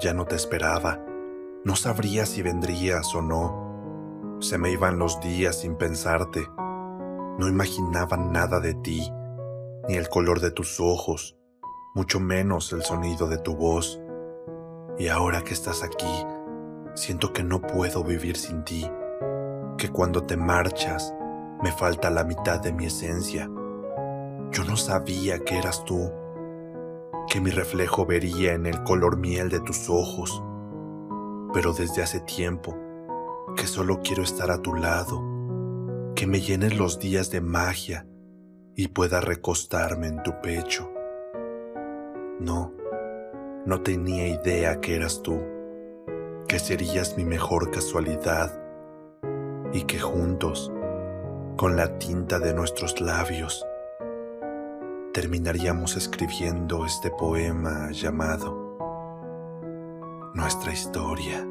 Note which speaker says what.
Speaker 1: Ya no te esperaba. No sabría si vendrías o no. Se me iban los días sin pensarte. No imaginaba nada de ti, ni el color de tus ojos, mucho menos el sonido de tu voz. Y ahora que estás aquí, siento que no puedo vivir sin ti, que cuando te marchas me falta la mitad de mi esencia. Yo no sabía que eras tú, que mi reflejo vería en el color miel de tus ojos, pero desde hace tiempo que solo quiero estar a tu lado, que me llenes los días de magia y pueda recostarme en tu pecho. No, no tenía idea que eras tú, que serías mi mejor casualidad y que juntos, con la tinta de nuestros labios, terminaríamos escribiendo este poema llamado Nuestra historia.